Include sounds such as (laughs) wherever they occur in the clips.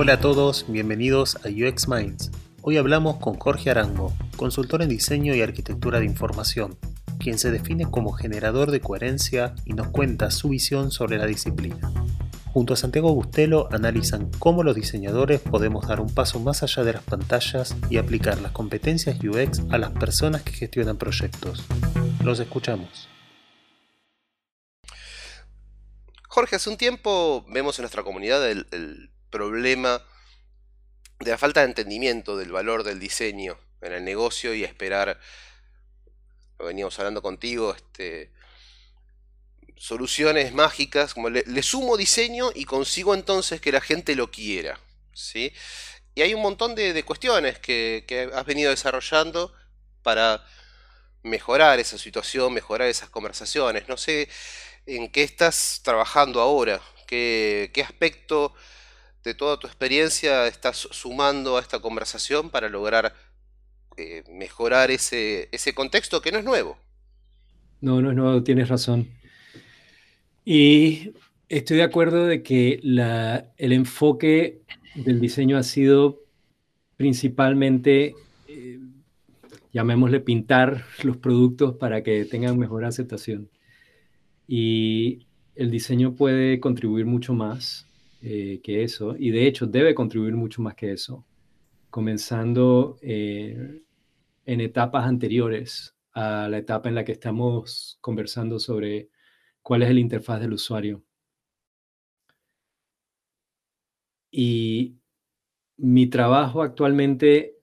Hola a todos, bienvenidos a UX Minds. Hoy hablamos con Jorge Arango, consultor en diseño y arquitectura de información, quien se define como generador de coherencia y nos cuenta su visión sobre la disciplina. Junto a Santiago Bustelo analizan cómo los diseñadores podemos dar un paso más allá de las pantallas y aplicar las competencias UX a las personas que gestionan proyectos. Los escuchamos. Jorge, hace un tiempo vemos en nuestra comunidad el, problema de la falta de entendimiento del valor del diseño en el negocio y esperar, lo veníamos hablando contigo, este, soluciones mágicas, como le, sumo diseño y consigo entonces que la gente lo quiera. ¿sí? Y hay un montón de, cuestiones que, que, has venido desarrollando para mejorar esa situación, mejorar esas conversaciones. No sé en qué estás trabajando ahora, qué, qué aspecto de toda tu experiencia estás sumando a esta conversación para lograr eh, mejorar ese, ese contexto que no es nuevo. No, no es nuevo, tienes razón. Y estoy de acuerdo de que la, el enfoque del diseño ha sido principalmente, eh, llamémosle, pintar los productos para que tengan mejor aceptación. Y el diseño puede contribuir mucho más eh, que eso, y de hecho debe contribuir mucho más que eso, comenzando eh, en etapas anteriores a la etapa en la que estamos conversando sobre cuál es el interfaz del usuario. Y mi trabajo actualmente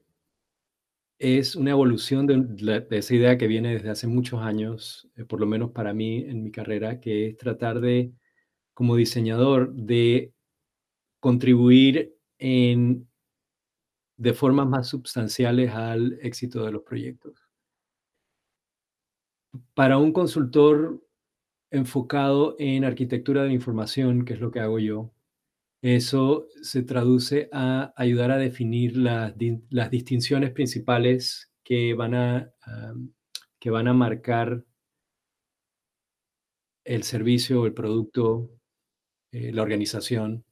es una evolución de, esa idea que viene desde hace muchos años, eh, por lo menos para mí en mi carrera, que es tratar de, como diseñador, de contribuir en, de formas más sustanciales al éxito de los proyectos. Para un consultor enfocado en arquitectura de información, que es lo que hago yo, eso se traduce a ayudar a definir las, las distinciones principales que van a, que van a marcar el servicio, el producto, eh, la organización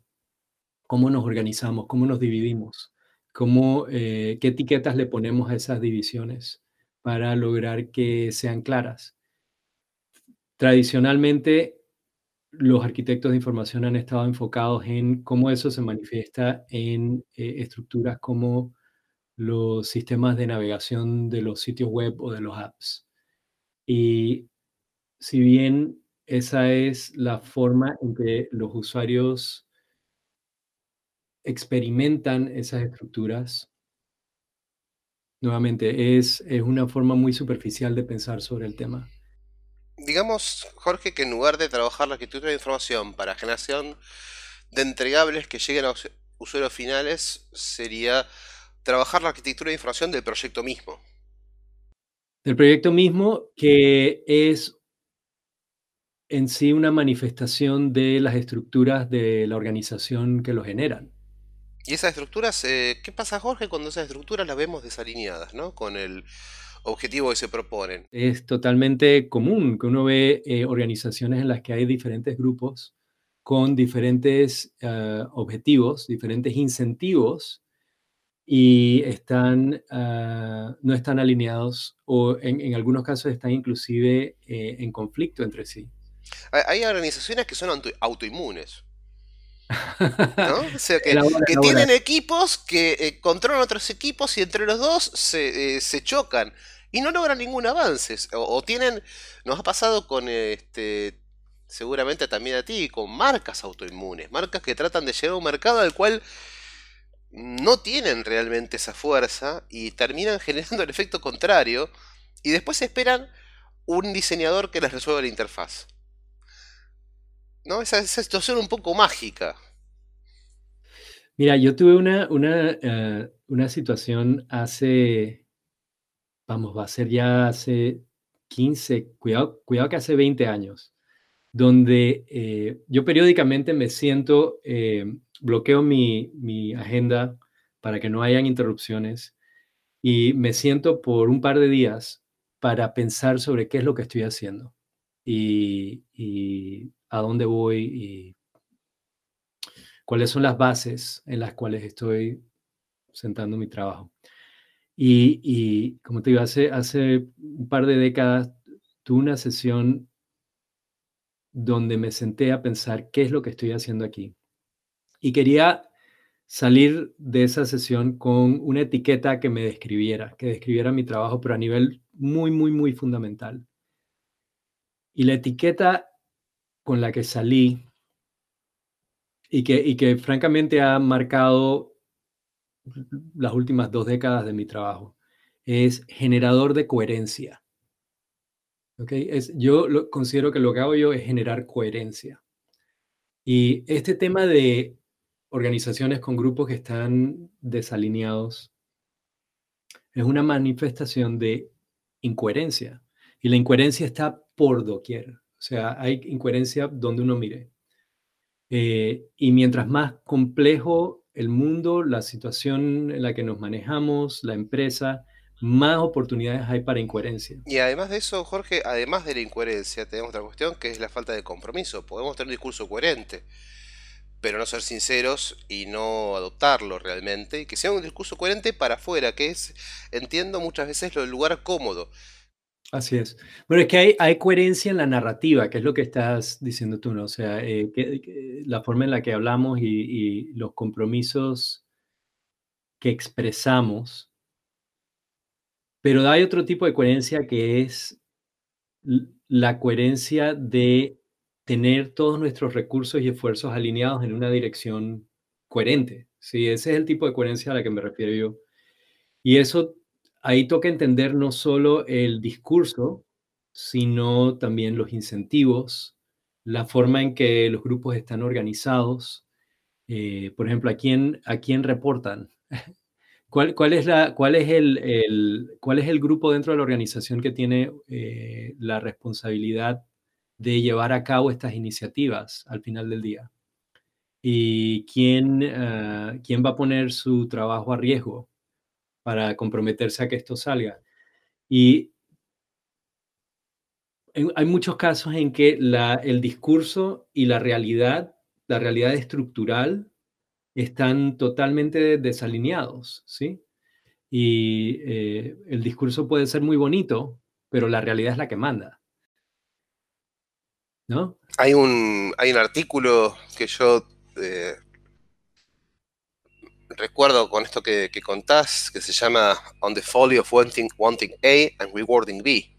cómo nos organizamos, cómo nos dividimos, cómo, eh, qué etiquetas le ponemos a esas divisiones para lograr que sean claras. Tradicionalmente, los arquitectos de información han estado enfocados en cómo eso se manifiesta en eh, estructuras como los sistemas de navegación de los sitios web o de los apps. Y si bien esa es la forma en que los usuarios experimentan esas estructuras, nuevamente, es, es una forma muy superficial de pensar sobre el tema. Digamos, Jorge, que en lugar de trabajar la arquitectura de información para generación de entregables que lleguen a los usuarios finales, sería trabajar la arquitectura de información del proyecto mismo. Del proyecto mismo, que es en sí una manifestación de las estructuras de la organización que lo generan. Y esas estructuras, eh, ¿qué pasa Jorge cuando esas estructuras las vemos desalineadas, ¿no? Con el objetivo que se proponen. Es totalmente común que uno ve eh, organizaciones en las que hay diferentes grupos con diferentes eh, objetivos, diferentes incentivos y están, no están alineados o en, algunos casos están inclusive en conflicto entre sí. Hay organizaciones que son autoinmunes. (laughs) O sea, que, tienen equipos que eh, controlan otros equipos y entre los dos se, eh, chocan y no logran ningún avance. O, tienen, nos ha pasado con este, seguramente también a ti, con marcas autoinmunes, marcas que tratan de llegar a un mercado al cual no tienen realmente esa fuerza y terminan (laughs) generando el efecto contrario y después esperan un diseñador que les resuelva la interfaz. ¿No? Esa, situación un poco mágica. Mira, yo tuve una, una, eh, una situación hace, vamos, va a ser ya hace 15, cuidado, cuidado que hace 20 años, donde eh, yo periódicamente me siento, eh, bloqueo mi, mi agenda para que no hayan interrupciones y me siento por un par de días para pensar sobre qué es lo que estoy haciendo. Y a dónde voy y cuáles son las bases en las cuales estoy sentando mi trabajo. Y, como te digo, hace, hace un par de décadas tuve una sesión donde me senté a pensar qué es lo que estoy haciendo aquí. Y quería salir de esa sesión con una etiqueta que me describiera, que describiera mi trabajo, pero a nivel muy, muy, muy fundamental. Y la etiqueta con la que salí y que, y que francamente ha marcado las últimas dos décadas de mi trabajo es generador de coherencia. ¿Okay? Es, yo lo, considero que lo que hago yo es generar coherencia. Y este tema de organizaciones con grupos que están desalineados es una manifestación de incoherencia. Y la incoherencia está por doquier. O sea, hay incoherencia donde uno mire. Eh, y mientras más complejo el mundo, la situación en la que nos manejamos, la empresa, más oportunidades hay para incoherencia. Y además de eso, Jorge, además de la incoherencia, tenemos otra cuestión que es la falta de compromiso. Podemos tener un discurso coherente, pero no ser sinceros y no adoptarlo realmente, y que sea un discurso coherente para afuera, que es, entiendo muchas veces, lo del lugar cómodo. Así es. Bueno, es que hay, coherencia en la narrativa, que es lo que estás diciendo tú, ¿no? O sea, eh, la forma en la que hablamos y, y los compromisos que expresamos, pero hay otro tipo de coherencia que es la coherencia de tener todos nuestros recursos y esfuerzos alineados en una dirección coherente. Sí, ese es el tipo de coherencia a la que me refiero yo. Y eso, ahí toca entender no solo el discurso, sino también los incentivos, la forma en que los grupos están organizados. Eh, por ejemplo, ¿a quién, a quién reportan? (laughs) ¿Cuál, es la, cuál, es el, ¿Cuál es el grupo dentro de la organización que tiene eh, la responsabilidad de llevar a cabo estas iniciativas al final del día. ¿Y quién, ah, quién va a poner su trabajo a riesgo para comprometerse a que esto salga? Y hay muchos casos en que el discurso y la realidad, la realidad estructural, están totalmente desalineados, ¿sí? Y eh, el discurso puede ser muy bonito, pero la realidad es la que manda. Hay un, hay un artículo que yo eh, recuerdo con esto que, contás, que se llama On the Folly of Wanting, wanting A and Rewarding B.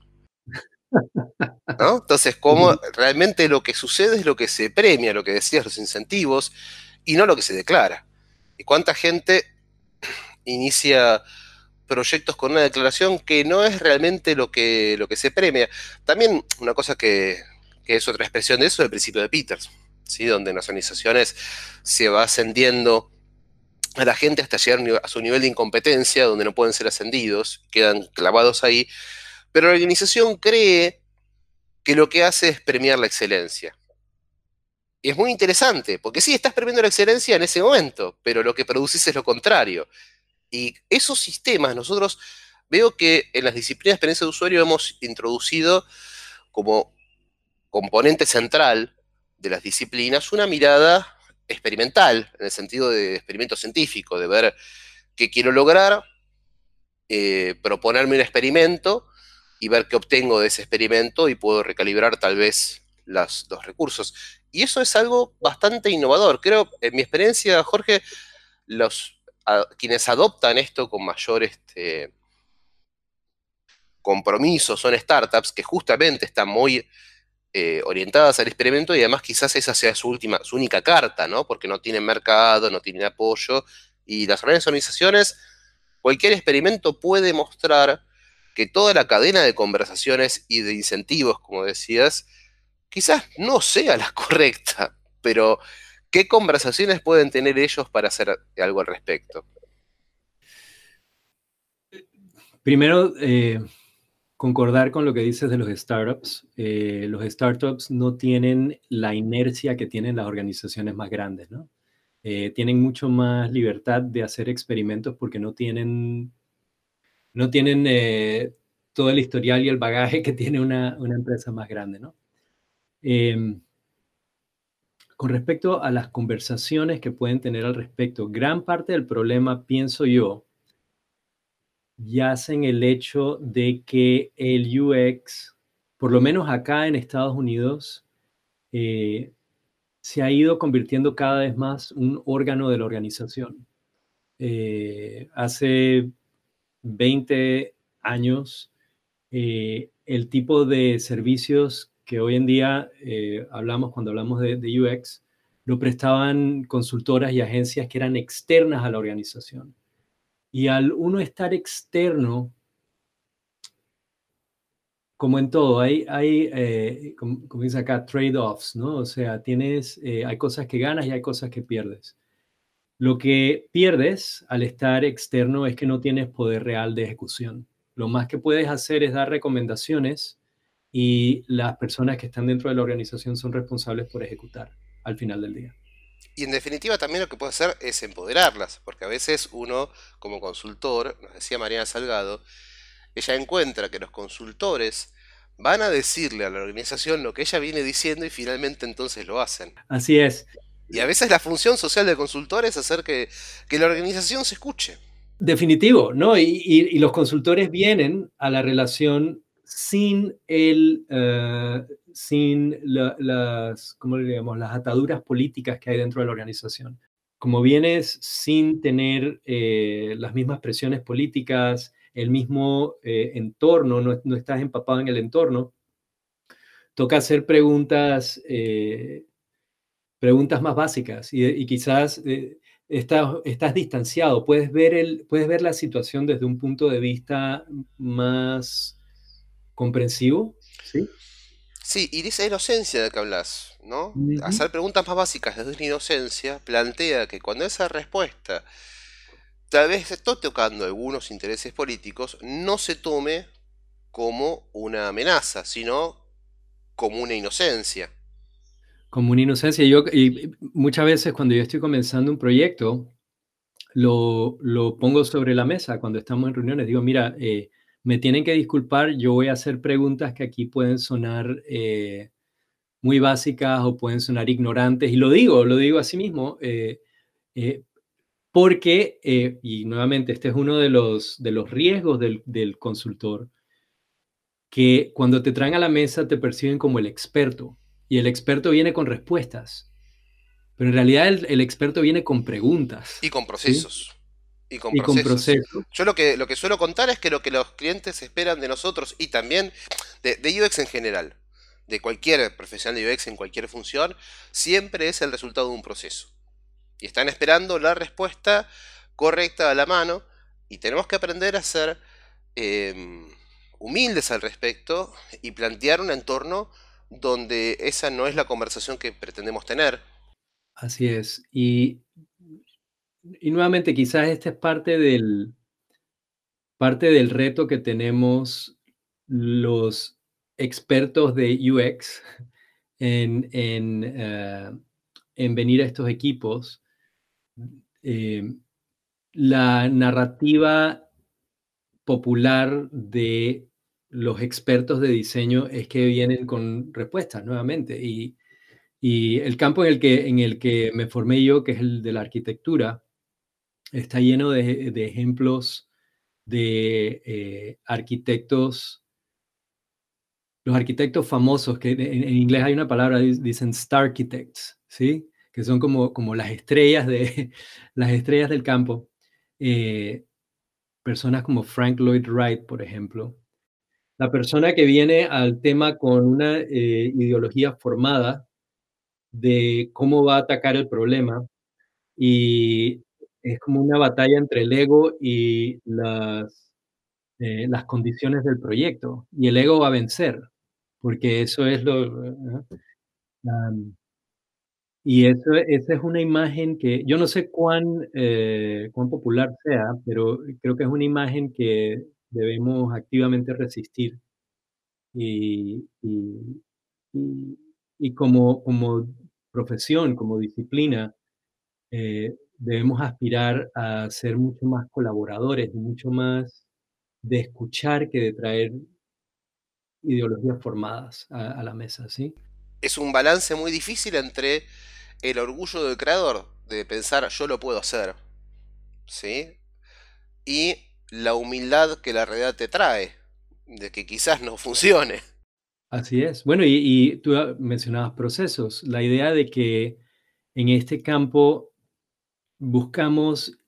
Entonces, como realmente lo que sucede es lo que se premia, lo que decías, los incentivos, y no lo que se declara. ¿Y cuánta gente inicia proyectos con una declaración que no es realmente lo que, lo que se premia? También una cosa que, que es otra expresión de eso, el principio de Peters, ¿sí? donde en las organizaciones se va ascendiendo a la gente hasta llegar a su nivel de incompetencia, donde no pueden ser ascendidos, quedan clavados ahí, pero la organización cree que lo que hace es premiar la excelencia. Y es muy interesante, porque sí, estás premiando la excelencia en ese momento, pero lo que produces es lo contrario. Y esos sistemas, nosotros veo que en las disciplinas de experiencia de usuario hemos introducido como componente central de las disciplinas una mirada experimental, en el sentido de experimento científico, de ver qué quiero lograr, eh, proponerme un experimento y ver qué obtengo de ese experimento y puedo recalibrar tal vez los recursos. Y eso es algo bastante innovador. Creo, en mi experiencia, Jorge, los, quienes adoptan esto con mayor este, compromiso son startups que justamente están muy eh, orientadas al experimento y además quizás esa sea su última, su única carta, ¿no? Porque no tienen mercado, no tienen apoyo y las grandes organizaciones, cualquier experimento puede mostrar que toda la cadena de conversaciones y de incentivos, como decías, quizás no sea la (laughs) correcta, pero ¿qué conversaciones pueden tener ellos para hacer algo al respecto? Primero, eh, concordar con lo que dices de los startups. Eh, los startups no tienen la inercia que tienen las organizaciones más grandes, ¿no? Eh, tienen mucho más libertad de hacer experimentos porque no tienen, no tienen eh, todo el historial y el bagaje que tiene una, empresa más grande, ¿no? Em, con respecto a las conversaciones que pueden tener al respecto, gran parte del problema, pienso yo, yace en el hecho de que el UX, por lo menos acá en Estados Unidos, eh, se ha ido convirtiendo cada vez más un órgano de la organización. Eh, hace 20 años, eh, el tipo de servicios que hoy en día hablamos cuando hablamos de, UX, lo prestaban consultoras y agencias que eran externas a la organización. Y al uno estar externo, como en todo, hay, hay eh, como, acá, trade-offs, ¿no? O sea, tienes, eh, hay cosas que ganas y hay cosas que pierdes. Lo que pierdes al estar externo es que no tienes poder real de ejecución. Lo más que puedes hacer es dar recomendaciones y las personas que están dentro de la organización son responsables por ejecutar al final del día. Y en definitiva también lo que puede hacer es empoderarlas, porque a veces uno como consultor, nos decía Mariana Salgado, ella encuentra que los consultores van a decirle a la organización lo que ella viene diciendo y finalmente entonces lo hacen. Así es. Y a veces la función social del consultor es hacer que, la organización se escuche. Definitivo, ¿no? y, los consultores vienen a la relación sin, el, eh, sin las, ¿cómo le las ataduras políticas que hay dentro de la organización. Como vienes sin tener eh, las mismas presiones políticas, el mismo eh, entorno, no, estás empapado en el entorno, toca hacer preguntas, preguntas más básicas y, quizás estás, estás, distanciado, puedes ver, el, puedes ver la situación desde un punto de vista más comprensivo, ¿sí? Sí, y de esa inocencia de que hablas, ¿no? Hacer preguntas más básicas desde una inocencia plantea que cuando esa respuesta tal vez esté tocando algunos intereses políticos, no se tome como una amenaza, sino como una inocencia. Como una inocencia. Yo, y muchas veces cuando yo estoy comenzando un proyecto, lo, lo pongo sobre la mesa cuando estamos en reuniones. Digo, mira, eh, me tienen que disculpar, yo voy a hacer preguntas que aquí pueden sonar eh, muy básicas o pueden sonar ignorantes, y lo digo, lo digo así mismo, eh, eh, porque, y nuevamente, este es uno de los, de los riesgos del, del, consultor, que cuando te traen a la mesa te perciben como el experto, y el experto viene con respuestas, pero en realidad el, el experto viene con preguntas. Y con procesos. Y con, procesos. Yo lo que, lo que suelo contar es que lo que los clientes esperan de nosotros y también de, UX en general, de cualquier profesional de UX en cualquier función, siempre es el resultado de un proceso. Y están esperando la respuesta correcta a la mano y tenemos que aprender a ser em, humildes al respecto y plantear un entorno donde esa no es la conversación que pretendemos tener. Así es. Y y nuevamente, quizás este es parte del, parte del reto que tenemos los expertos de UX en, en, eh, en venir a estos equipos. Eh, la narrativa popular de los expertos de diseño es que vienen con respuestas nuevamente. Y, y el campo en el, que, en el que me formé yo, que es el de la arquitectura, está lleno de, ejemplos de eh, arquitectos, los arquitectos famosos, que en, inglés hay una palabra, dicen star architects, ¿sí? que son como, como las, estrellas de, (laughs) las estrellas del campo. Eh, personas como Frank Lloyd Wright, por ejemplo. La persona que viene al tema con una eh, ideología formada de cómo va a atacar el problema y es como una batalla entre el ego y las, eh, las condiciones del proyecto. Y el ego va a vencer, porque eso es lo... y eso, esa es una imagen que yo no sé cuán, eh, cuán popular sea, pero creo que es una imagen que debemos activamente resistir. Y, y, y, como, como profesión, como disciplina, eh, debemos aspirar a ser mucho más colaboradores, mucho más de escuchar que de traer ideologías formadas a, la mesa, ¿sí? Es un balance muy difícil entre el orgullo del creador de pensar yo lo puedo hacer, ¿sí? Y la humildad que la realidad te trae, de que quizás no funcione. Así es. Bueno, y, y tú mencionabas procesos. La idea de que en este campo buscamos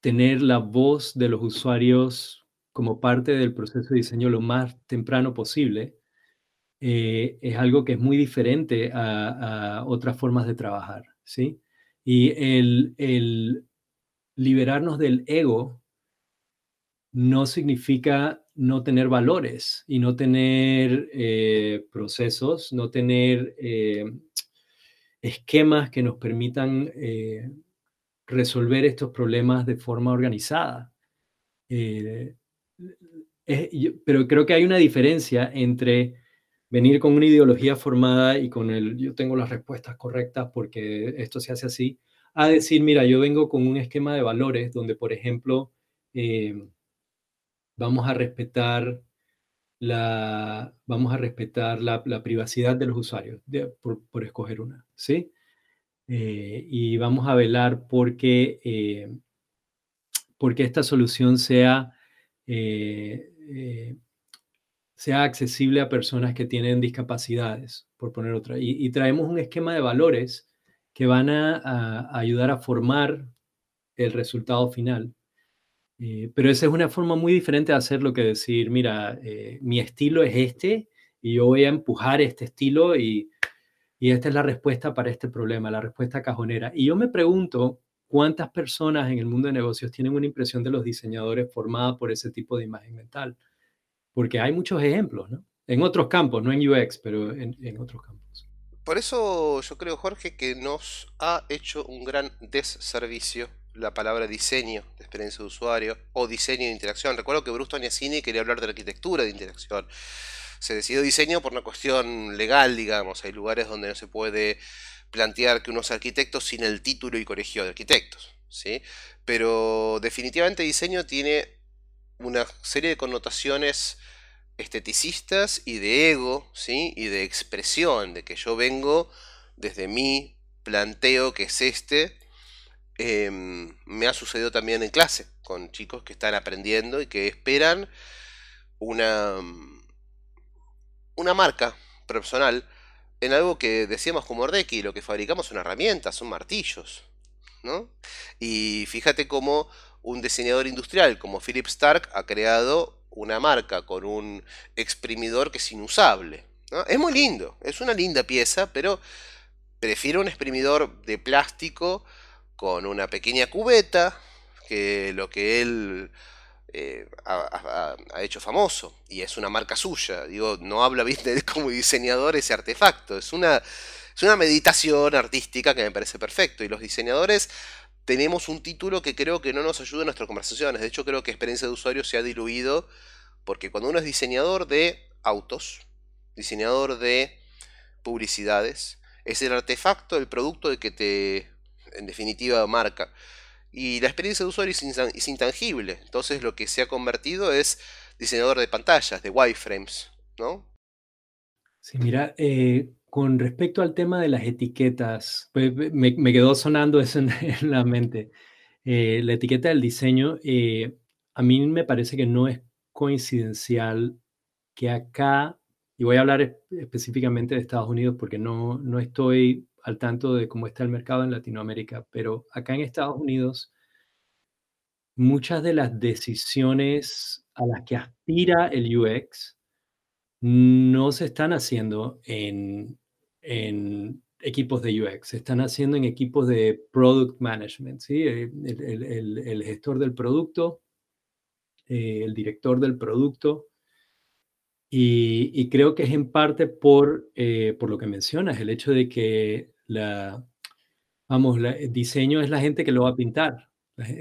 tener la voz de los usuarios como parte del proceso de diseño lo más temprano posible, eh, es algo que es muy diferente a, otras formas de trabajar, ¿sí? Y el, liberarnos del ego no significa no tener valores y no tener eh, procesos, no tener eh, esquemas que nos permitan resolver estos problemas de forma organizada. Eh, pero creo que hay una diferencia entre venir con una ideología formada y con el yo tengo las respuestas correctas porque esto se hace así, a decir, mira, yo vengo con un esquema de valores donde, por ejemplo, eh, vamos a respetar la, vamos a respetar la, privacidad de los usuarios, por, por, escoger una, ¿sí? Eh, y vamos a velar porque, eh, porque esta solución sea, eh, sea accesible a personas que tienen discapacidades, por poner otra. Y, traemos un esquema de valores que van a, ayudar a formar el resultado final. Pero esa es una forma muy diferente de hacerlo que decir, mira, mi estilo es este y yo voy a empujar este estilo y y esta es la respuesta para este problema, la respuesta cajonera. Y yo me pregunto cuántas personas en el mundo de negocios tienen una impresión de los diseñadores formada por ese tipo de imagen mental. Porque hay muchos ejemplos, ¿no? En otros campos, no en UX, pero en, otros campos. Por eso yo creo, Jorge, que nos ha hecho un gran desservicio la palabra diseño de experiencia de usuario o diseño de interacción. Recuerdo que Bruce Toniasini quería hablar de arquitectura de interacción se decidió diseño por una cuestión legal, digamos. Hay lugares donde no se puede plantear que uno es arquitecto sin el título y colegio de arquitectos, ¿sí? Pero definitivamente diseño tiene una serie de connotaciones esteticistas y de ego, ¿sí? Y de expresión, de que yo vengo desde mi planteo que es este, em, me ha sucedido también en clase, con chicos que están aprendiendo y que esperan una una marca personal en algo que decíamos como Ordeki, lo que fabricamos son herramientas, son martillos. ¿no? Y fíjate cómo un diseñador industrial como Philip Stark ha creado una marca con un exprimidor que es inusable. Es muy lindo, es una linda pieza, pero prefiero un exprimidor de plástico con una pequeña cubeta que lo que él eh, ha, hecho famoso y es una marca suya. Digo, no habla bien de como diseñador ese artefacto, es una, es una meditación artística que me parece perfecto. Y los diseñadores tenemos un título que creo que no nos ayuda en nuestras conversaciones. De hecho, creo que experiencia de usuario se ha diluido porque cuando uno es diseñador de autos, diseñador de publicidades, es el artefacto, el producto de que te, en definitiva, marca. Y la experiencia de usuario es, intangible. Entonces lo que se ha convertido es diseñador de pantallas, de wireframes, ¿no? Sí, mira, eh, con respecto al tema de las etiquetas, pues, me, quedó sonando eso (laughs) en, la mente. Eh, la etiqueta del diseño, eh, a mí me parece que no es coincidencial que acá, y voy a hablar específicamente de Estados Unidos porque no, no estoy al tanto de cómo está el mercado en Latinoamérica, pero acá en Estados Unidos, muchas de las decisiones a las que aspira el UX no se están haciendo en, equipos de UX, se están haciendo en equipos de product management, ¿sí? el, gestor del producto, eh, el director del producto, y, creo que es en parte por, eh, por lo que mencionas, el hecho de que la, vamos, el diseño es la gente que lo va a pintar,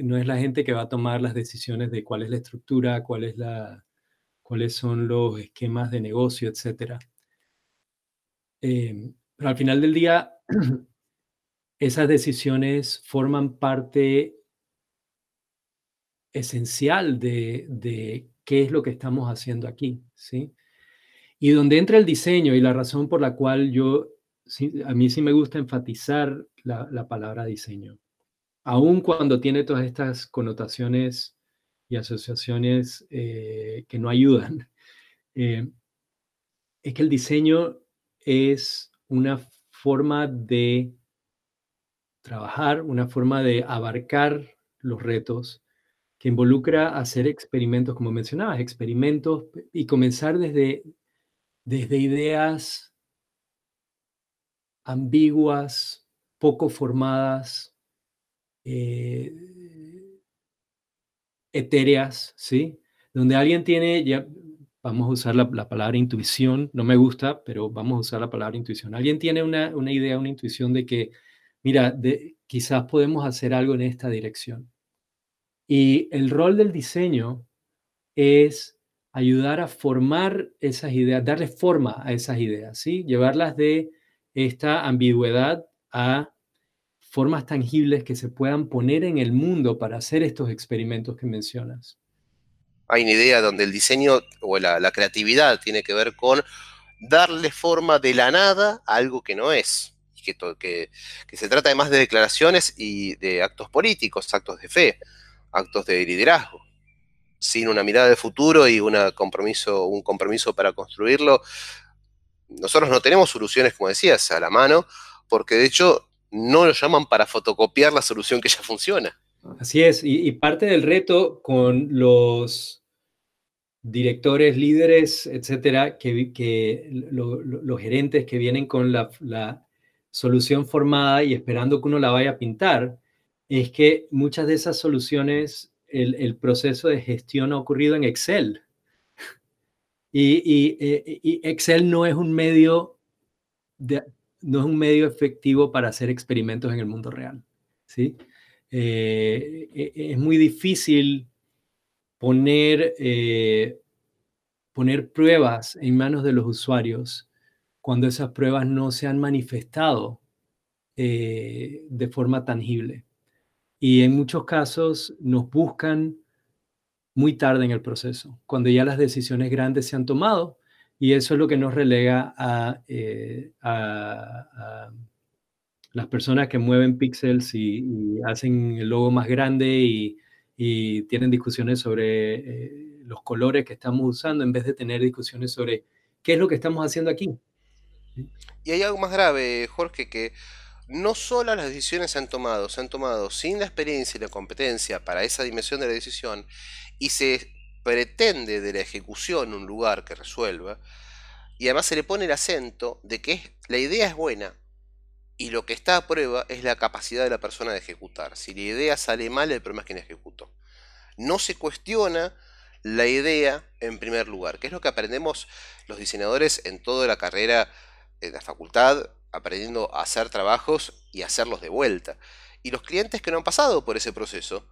no es la gente que va a tomar las decisiones de cuál es la estructura, cuál es la, cuáles son los esquemas de negocio, etc. Eh, pero al final del día, (clears throat) esas decisiones forman parte esencial de, de, qué es lo que estamos haciendo aquí, ¿sí? Y donde entra el diseño y la razón por la cual yo a mí sí me gusta enfatizar la, palabra diseño, aun cuando tiene todas estas connotaciones y asociaciones eh, que no ayudan. (laughs) Eh, es que el diseño es una forma de trabajar, una forma de abarcar los retos que involucra hacer experimentos, como mencionabas, experimentos y comenzar desde, desde ideas ambiguas, poco formadas, eh, etéreas, ¿sí? Donde alguien tiene, ya vamos a usar la, palabra intuición, no me gusta, pero vamos a usar la palabra intuición. Alguien tiene una, idea, una intuición de que, mira, quizás podemos hacer algo en esta dirección. Y el rol del diseño es ayudar a formar esas ideas, darle forma a esas ideas, ¿sí? Llevarlas de esta ambigüedad a formas tangibles que se puedan poner en el mundo para hacer estos experimentos que mencionas. Hay una idea donde el diseño o la, creatividad tiene que ver con darle forma de la nada a algo que no es. Que, que, que se trata además de declaraciones y de actos políticos, actos de fe actos de liderazgo. Sin una mirada de futuro y compromiso, un compromiso para construirlo, nosotros no tenemos soluciones, como decías, a la mano, porque de hecho no lo llaman para fotocopiar la solución que ya funciona. Así es, y, parte del reto con los directores, líderes, etcétera, que, que los gerentes que vienen con la, solución formada y esperando que uno la vaya a pintar, es que muchas de esas soluciones, el, proceso de gestión ha ocurrido en Excel. Eh, y, Excel no es un medio no es un medio efectivo para hacer experimentos en el mundo real. ¿sí? Eh, e, e, es muy difícil poner, eh, poner pruebas en manos de los usuarios cuando esas pruebas no se han manifestado de forma tangible y en muchos casos nos buscan muy tarde en el proceso, cuando ya las decisiones grandes se han tomado y eso es lo que nos relega a, eh, las personas que mueven píxeles y, hacen el logo más grande y, tienen discusiones sobre eh, los colores que estamos usando en vez de tener discusiones sobre qué es lo que estamos haciendo aquí. Y hay algo más grave, Jorge, que no solo las decisiones se han tomado, se han tomado sin la experiencia y la competencia para esa dimensión de la decisión y se pretende de la ejecución un lugar que resuelva y además se le pone el acento de que la idea es buena y lo que está a prueba es la capacidad de la persona de ejecutar. Si la idea sale mal, el problema es quien ejecutó. No se cuestiona la idea en primer lugar, que es lo que aprendemos los diseñadores en toda la carrera en la facultad, aprendiendo a hacer trabajos y hacerlos de vuelta. Y los clientes que no han pasado por ese proceso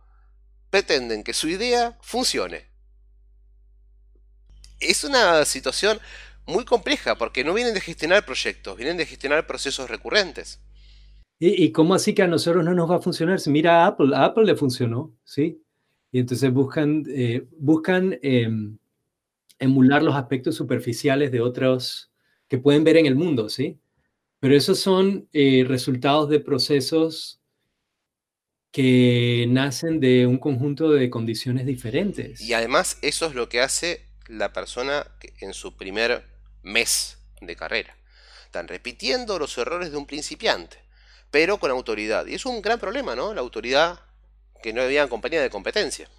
pretenden que su idea funcione. Es una situación muy compleja porque no vienen de gestionar proyectos, vienen de gestionar procesos recurrentes. ¿Y, cómo así que a nosotros no nos va a funcionar? Si mira a Apple, a Apple le funcionó, ¿sí? Y entonces buscan, eh, buscan em, emular los aspectos superficiales de otros que pueden ver en el mundo, ¿sí? Pero esos son eh, resultados de procesos que nacen de un conjunto de condiciones diferentes. Y además eso es lo que hace la persona en su primer mes de carrera. Están repitiendo los errores de un principiante, pero con autoridad. Y es un gran problema, ¿no? La autoridad que no había compañía de competencia.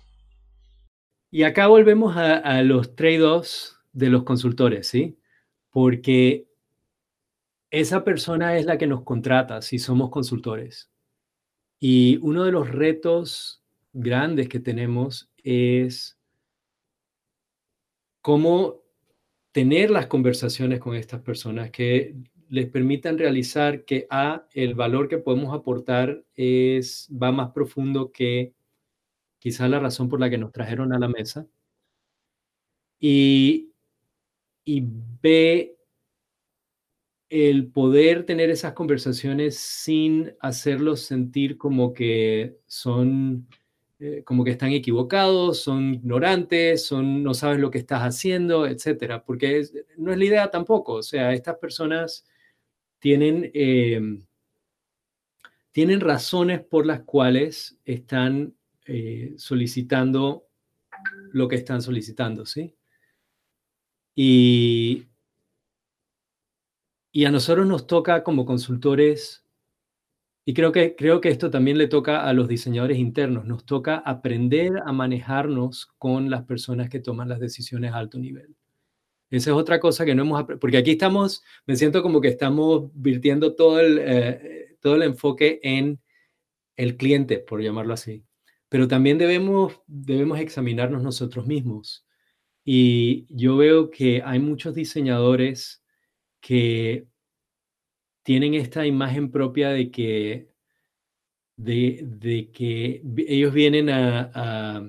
Y acá volvemos a, a los trade-offs de los consultores, ¿sí? Porque esa persona es la que nos contrata si somos consultores. Y uno de los retos grandes que tenemos es cómo tener las conversaciones con estas personas que les permitan realizar que A, el valor que podemos aportar es, va más profundo que quizá la razón por la que nos trajeron a la mesa. Y, y B, el poder tener esas conversaciones sin hacerlos sentir como que son, eh, como que están equivocados, son ignorantes, son, no sabes lo que estás haciendo, etcétera, porque no es la idea tampoco. O sea, estas personas tienen, em, tienen razones por las cuales están eh, solicitando lo que están solicitando, ¿sí? Y, y a nosotros nos toca como consultores, y creo que, creo que esto también le toca a los diseñadores internos, nos toca aprender a manejarnos con las personas que toman las decisiones a alto nivel. Esa es otra cosa que no hemos porque aquí estamos, me siento como que estamos virtiendo todo el, eh, todo el enfoque en el cliente, por llamarlo así. Pero también debemos, debemos examinarnos nosotros mismos. Y yo veo que hay muchos diseñadores que tienen esta imagen propia de que, de, que ellos vienen a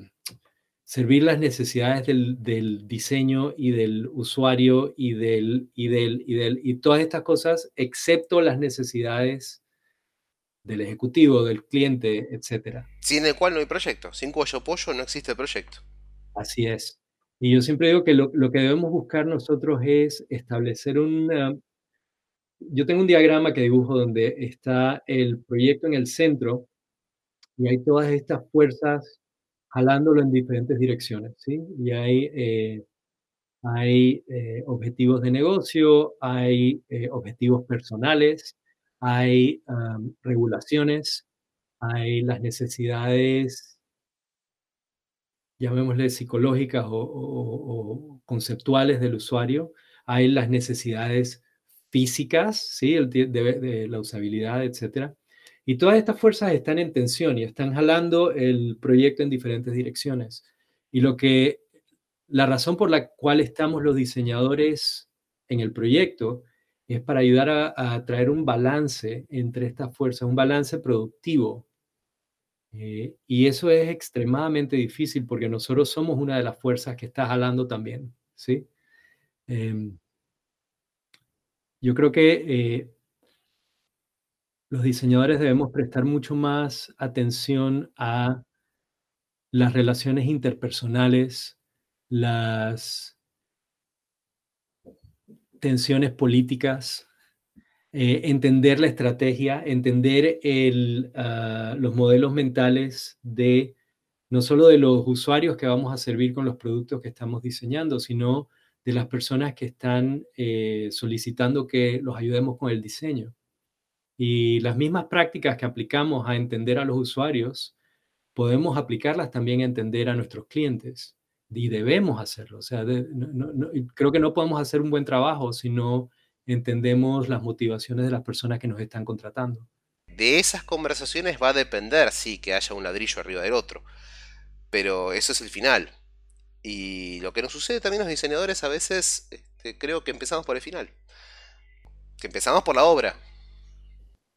servir las necesidades del, diseño y del usuario y del, y del, y del, y todas estas cosas, excepto las necesidades del ejecutivo, del cliente, etc. Sin el cual no hay proyecto. Sin cuello pollo no existe proyecto. Así es. Y yo siempre digo que lo, que debemos buscar nosotros es establecer una... Yo tengo un diagrama que dibujo donde está el proyecto en el centro y hay todas estas fuerzas jalándolo en diferentes direcciones, ¿sí? Y hay, eh, hay eh, objetivos de negocio, hay eh, objetivos personales, hay regulaciones, hay las necesidades, llamémosle psicológicas o, conceptuales del usuario, hay las necesidades físicas, ¿sí? El, de, la usabilidad, etcétera. Y todas estas fuerzas están en tensión y están jalando el proyecto en diferentes direcciones. Y lo que, la razón por la cual estamos los diseñadores en el proyecto es para ayudar a, traer un balance entre estas fuerzas, un balance productivo. Eh, y eso es extremadamente difícil porque nosotros somos una de las fuerzas que está jalando también, ¿sí? Em, yo creo que eh, los diseñadores debemos prestar mucho más atención a las relaciones interpersonales, las tensiones políticas, eh, entender la estrategia, entender ah, los modelos mentales de no solo de los usuarios que vamos a servir con los productos que estamos diseñando, sino de las personas que están eh, solicitando que los ayudemos con el diseño. Y las mismas prácticas que aplicamos a entender a los usuarios, podemos aplicarlas también a entender a nuestros clientes. Y debemos hacerlo. O sea, creo que no podemos hacer un buen trabajo si no entendemos las motivaciones de las personas que nos están contratando. De esas conversaciones va a depender, sí, que haya un ladrillo arriba del otro. Pero eso es el final. Y lo que nos sucede también a los diseñadores a veces, este, creo que empezamos por el final. Que empezamos por la obra.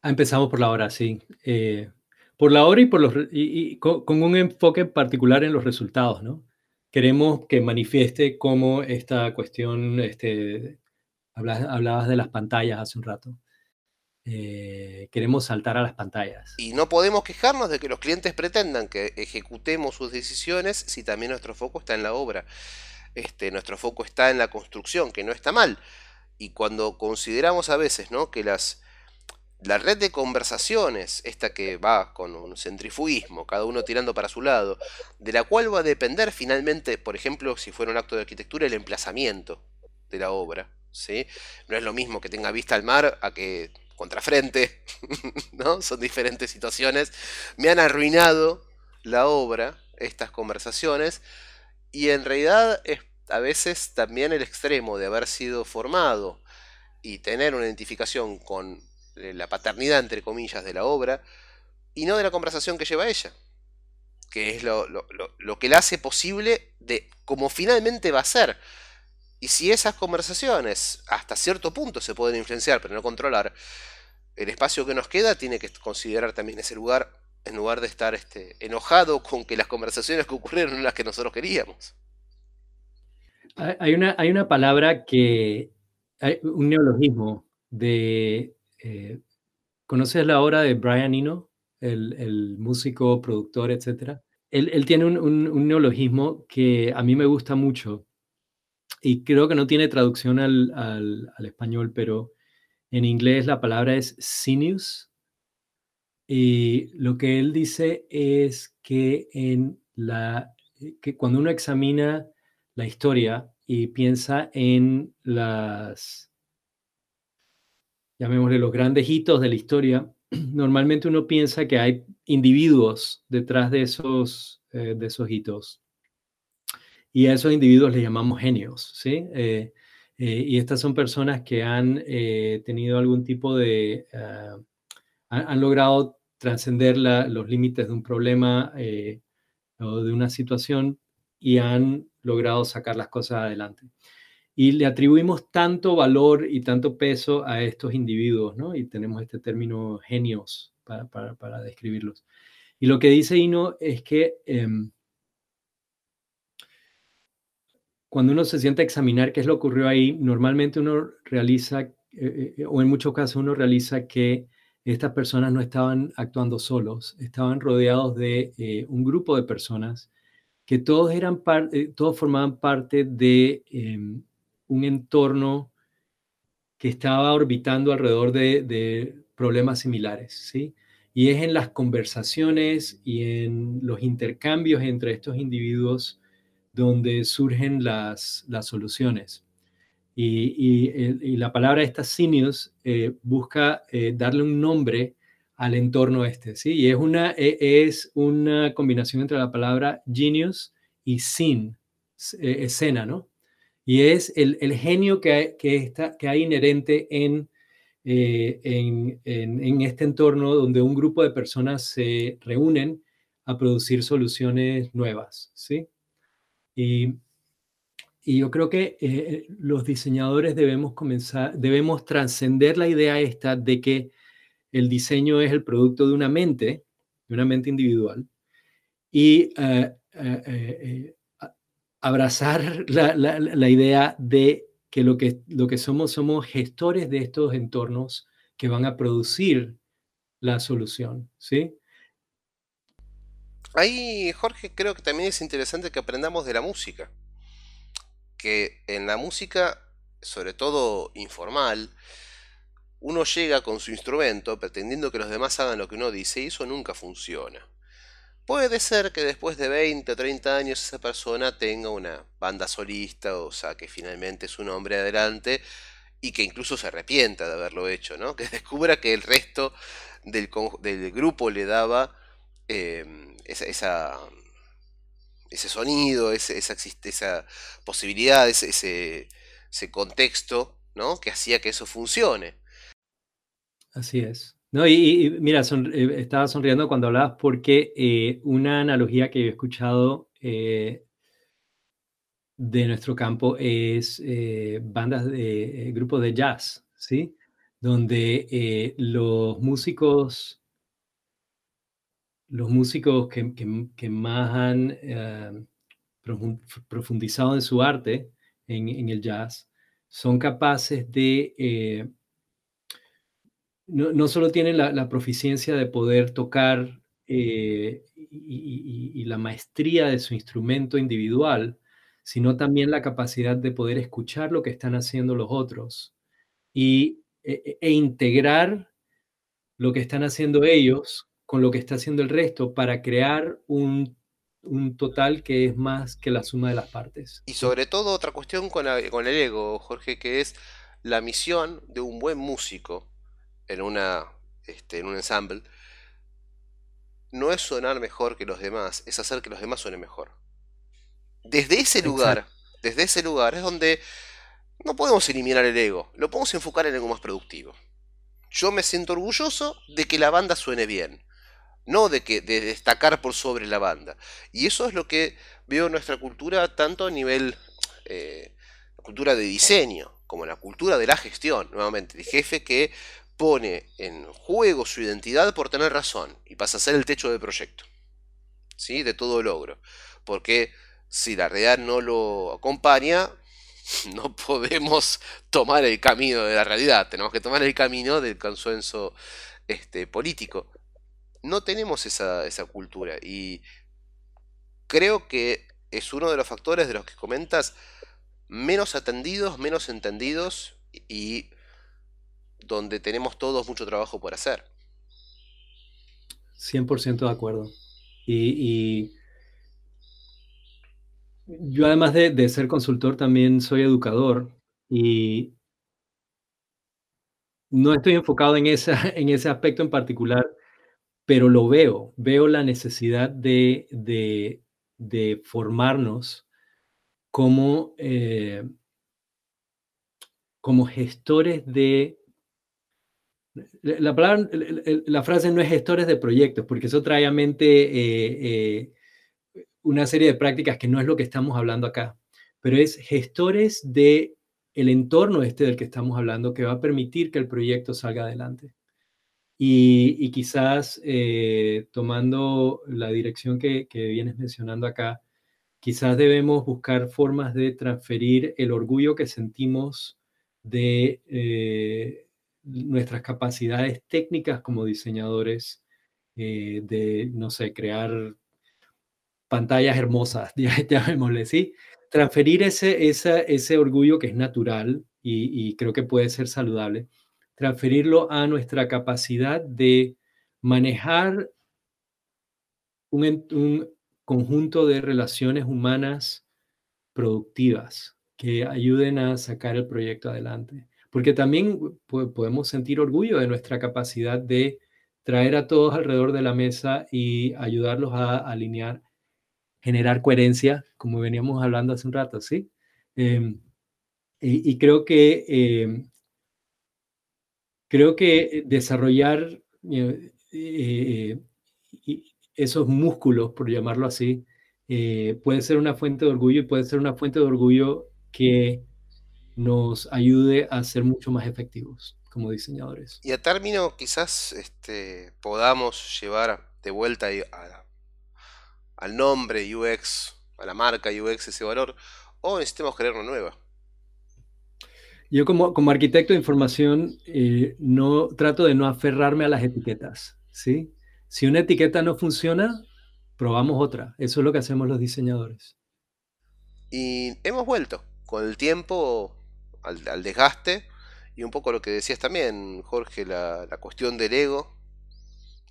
Ah, empezamos por la hora, sí. Eh, por la hora y, por los, y, con, un enfoque particular en los resultados, ¿no? Queremos que manifieste cómo esta cuestión, este, hablabas, de las pantallas hace un rato. Eh, queremos saltar a las pantallas. Y no podemos quejarnos de que los clientes pretendan que ejecutemos sus decisiones si también nuestro foco está en la obra. Este, nuestro foco está en la construcción, que no está mal. Y cuando consideramos a veces ¿no? que las la red de conversaciones, esta que va con un centrifugismo, cada uno tirando para su lado, de la cual va a depender finalmente, por ejemplo, si fuera un acto de arquitectura, el emplazamiento de la obra. No es lo mismo que tenga vista al mar a que contrafrente, (laughs) ¿no? Son diferentes situaciones. Me han arruinado la obra, estas conversaciones, y en realidad es a veces también el extremo de haber sido formado y tener una identificación con la paternidad, entre comillas, de la obra, y no de la conversación que lleva ella, que es lo, que la hace posible de como finalmente va a ser. Y si esas conversaciones hasta cierto punto se pueden influenciar, pero no controlar, el espacio que nos queda tiene que considerar también ese lugar, en lugar de estar este, enojado con que las conversaciones que ocurrieron son las que nosotros queríamos. Hay una, hay una palabra que, hay un neologismo de eh, ¿Conoces la obra de Brian Eno, el, músico, productor, etcétera? Él, tiene un, neologismo que a mí me gusta mucho y creo que no tiene traducción al, español, pero En inglés la palabra es sinews. Y lo que él dice es que, cuando uno examina la historia y piensa en las, llamémosle los grandes hitos de la historia, (clears throat) normalmente uno piensa que hay individuos detrás de esos, eh, de esos hitos. Y a esos individuos les llamamos genios, ¿sí? Eh, eh, y estas son personas que han tenido algún tipo de... Ah, han, logrado trascender los límites de un problema o de una situación y han logrado sacar las cosas adelante. Y le atribuimos tanto valor y tanto peso a estos individuos, ¿no? Y tenemos este término genios para, para, describirlos. Y lo que dice Ino es que em, cuando uno se siente a examinar qué es lo que ocurrió ahí, normalmente uno realiza, eh, eh, o en muchos casos uno realiza que estas personas no estaban actuando solos, estaban rodeados de eh, un grupo de personas que todos, eran todos formaban parte de em, un entorno que estaba orbitando alrededor de, de, problemas similares, ¿sí? Y es en las conversaciones y en los intercambios entre estos individuos donde surgen las, las soluciones. Y, y, la palabra esta sinius eh, busca eh, darle un nombre al entorno este, ¿sí? Y es una, e, es una combinación entre la palabra genius y sin, eh, escena, ¿no? Y es el, el genio que hay, que, está, que hay inherente en, en, en, en este entorno donde un grupo de personas se reúnen a producir soluciones nuevas, ¿sí? Y, yo creo que eh, los diseñadores debemos comenzar, debemos trascender la idea esta de que el diseño es el producto de una mente, de una mente individual, y eh, eh, abrazar la, la, idea de que lo, que lo que somos somos gestores de estos entornos que van a producir la solución, ¿sí? Ahí, Jorge, creo que también es interesante que aprendamos de la música. Que en la música, sobre todo informal, uno llega con su instrumento pretendiendo que los demás hagan lo que uno dice y eso nunca funciona. Puede ser que después de 20 o 30 años esa persona tenga una banda solista, o sea, que finalmente es un hombre adelante y que incluso se arrepienta de haberlo hecho, ¿no? (laughs) Que descubra que el resto del, del grupo le daba Em, ese sonido, esa, posibilidad, ese, contexto ¿no? que hacía que eso funcione. Así es. No, y, mira, eh, estaba sonriendo cuando hablabas porque eh, una analogía que he escuchado eh, de nuestro campo es bandas de grupos de jazz, ¿sí? Donde los músicos los músicos que, más han eh, profundizado en su arte, en, el jazz, son capaces de, eh, no, solo tienen la, proficiencia de poder tocar eh, y, la maestría de su instrumento individual, sino también la capacidad de poder escuchar lo que están haciendo los otros y, e, e integrar lo que están haciendo ellos con lo que está haciendo el resto para crear un, total que es más que la suma de las partes. Y sobre todo otra cuestión con, con el ego, Jorge, que es la misión de un buen músico en, una, este, en un ensemble, no es sonar mejor que los demás, es hacer que los demás suenen mejor. Desde ese lugar, desde ese lugar es donde no podemos eliminar el ego, lo podemos enfocar en algo más productivo. Yo me siento orgulloso de que la banda suene bien no de, que, de destacar por sobre la banda. Y eso es lo que veo en nuestra cultura, tanto a nivel eh, cultura de diseño, como la cultura de la gestión, nuevamente, el jefe que pone en juego su identidad por tener razón y pasa a ser el techo del proyecto, ¿sí? de todo logro. Porque si la realidad no lo acompaña, (laughs) no podemos tomar el camino de la realidad, tenemos que tomar el camino del consenso este, político no tenemos esa, cultura y creo que es uno de los factores de los que comentas menos atendidos, menos entendidos y donde tenemos todos mucho trabajo por hacer. 100% de acuerdo. Y, yo además de, ser consultor también soy educador y no estoy enfocado en, esa, (laughs) en ese aspecto en particular, pero lo veo, veo la necesidad de, de, formarnos como, eh, como gestores de... La, frase no es gestores de proyectos, porque eso trae a mente eh, eh, una serie de prácticas que no es lo que estamos hablando acá, pero es gestores de el entorno este del que estamos hablando que va a permitir que el proyecto salga adelante. Y, quizás eh, tomando la dirección que, vienes mencionando acá, quizás debemos buscar formas de transferir el orgullo que sentimos de eh, nuestras capacidades técnicas como diseñadores, eh, de, no sé, crear pantallas hermosas, (laughs) llamémosle, ¿sí? Transferir ese, ese orgullo que es natural y creo que puede ser saludable transferirlo a nuestra capacidad de manejar un, conjunto de relaciones humanas productivas que ayuden a sacar el proyecto adelante. Porque también podemos sentir orgullo de nuestra capacidad de traer a todos alrededor de la mesa y ayudarlos a alinear, generar coherencia, como veníamos hablando hace un rato, ¿sí? Em, y, creo que em, Creo que eh, desarrollar eh, eh, esos músculos, por llamarlo así, puede ser una fuente de orgullo y puede ser una fuente de orgullo que nos ayude a ser mucho más efectivos como diseñadores. Y a término, quizás este, podamos llevar de vuelta al nombre UX, a la marca UX ese valor, o necesitemos crear una nueva. Yo como, como arquitecto de información eh, no trato de no aferrarme a las etiquetas, ¿sí? Si una etiqueta no funciona, probamos otra. Eso es lo que hacemos los diseñadores. Y hemos vuelto con el tiempo al, desgaste y un poco lo que decías también, Jorge, la, la cuestión del ego,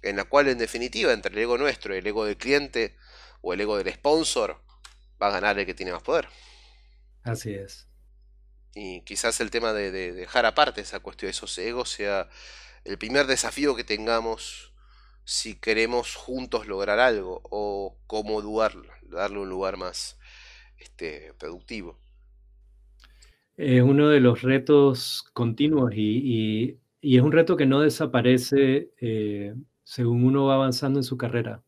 en la cual en definitiva entre el ego nuestro y el ego del cliente o el ego del sponsor va a ganar el que tiene más poder. Así es. Y quizás el tema de, dejar aparte esa cuestión de esos egos sea el primer desafío que tengamos si queremos juntos lograr algo o cómo darle un lugar más este, productivo. Es uno de los retos continuos y, es un reto que no desaparece eh, según uno va avanzando en su carrera.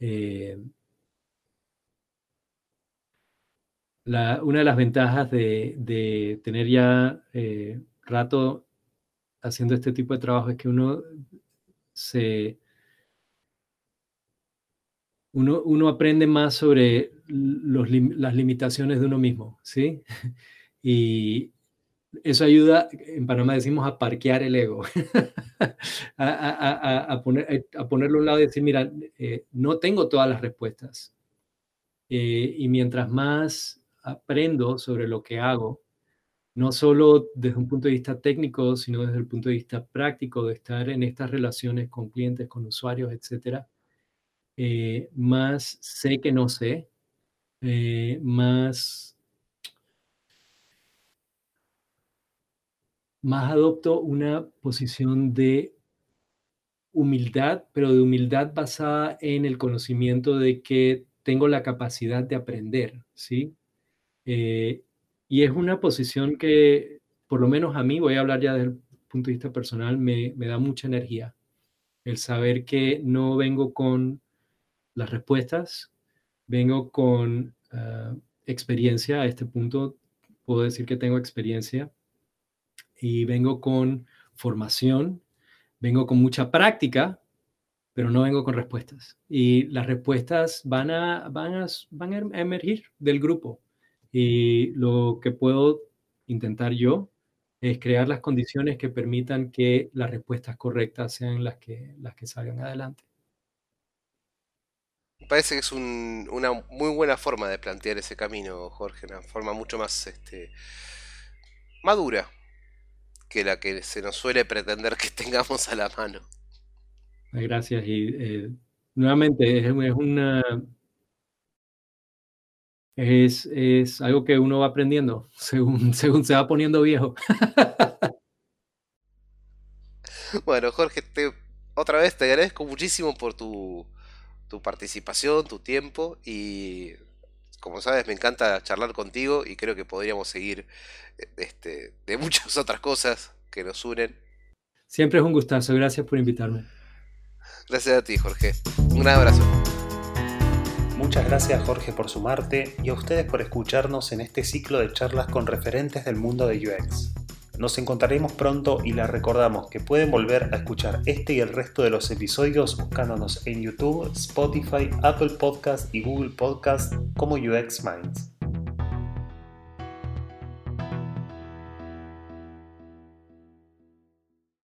Eh, una de las ventajas de, tener ya eh, rato haciendo este tipo de trabajo es que uno se... Uno, aprende más sobre las limitaciones de uno mismo, ¿sí? (laughs) Y eso ayuda, en Panamá decimos, a parquear el ego, (laughs) a, poner, a, ponerlo a un lado y decir, mira, eh, no tengo todas las respuestas. Eh, y mientras más aprendo sobre lo que hago, no solo desde un punto de vista técnico, sino desde el punto de vista práctico de estar en estas relaciones con clientes, con usuarios, etcétera, eh, más sé que no sé, eh, más, más adopto una posición de humildad, pero de humildad basada en el conocimiento de que tengo la capacidad de aprender, ¿sí? Eh, y es una posición que, por lo menos a mí, voy a hablar ya desde el punto de vista personal, me, da mucha energía. El saber que no vengo con las respuestas, vengo con ah, experiencia a este punto, puedo decir que tengo experiencia y vengo con formación, vengo con mucha práctica, pero no vengo con respuestas. Y las respuestas van a, van a, van a emergir del grupo. Y lo que puedo intentar yo es crear las condiciones que permitan que las respuestas correctas sean las que, las que salgan adelante. Me parece que es una muy buena forma de plantear ese camino, Jorge, una forma mucho más este, madura que la que se nos suele pretender que (laughs) tengamos a la mano. Gracias. Y eh, nuevamente es, una es, es, algo que uno va aprendiendo (laughs) según, según se va poniendo viejo. bueno, Jorge, te, otra vez te agradezco muchísimo por tu, tu participación, tu tiempo y como sabes me encanta charlar contigo y creo que podríamos seguir este, de (laughs) muchas otras cosas que nos unen. Siempre es un gustazo, gracias por invitarme. Gracias a ti, Jorge. Un abrazo. Muchas gracias Jorge por sumarte y a ustedes por escucharnos en este ciclo de charlas con referentes del mundo de UX. Nos encontraremos pronto y les recordamos que pueden volver a escuchar este y el resto de los episodios buscándonos en YouTube, Spotify, Apple Podcast y Google Podcast como UX Minds.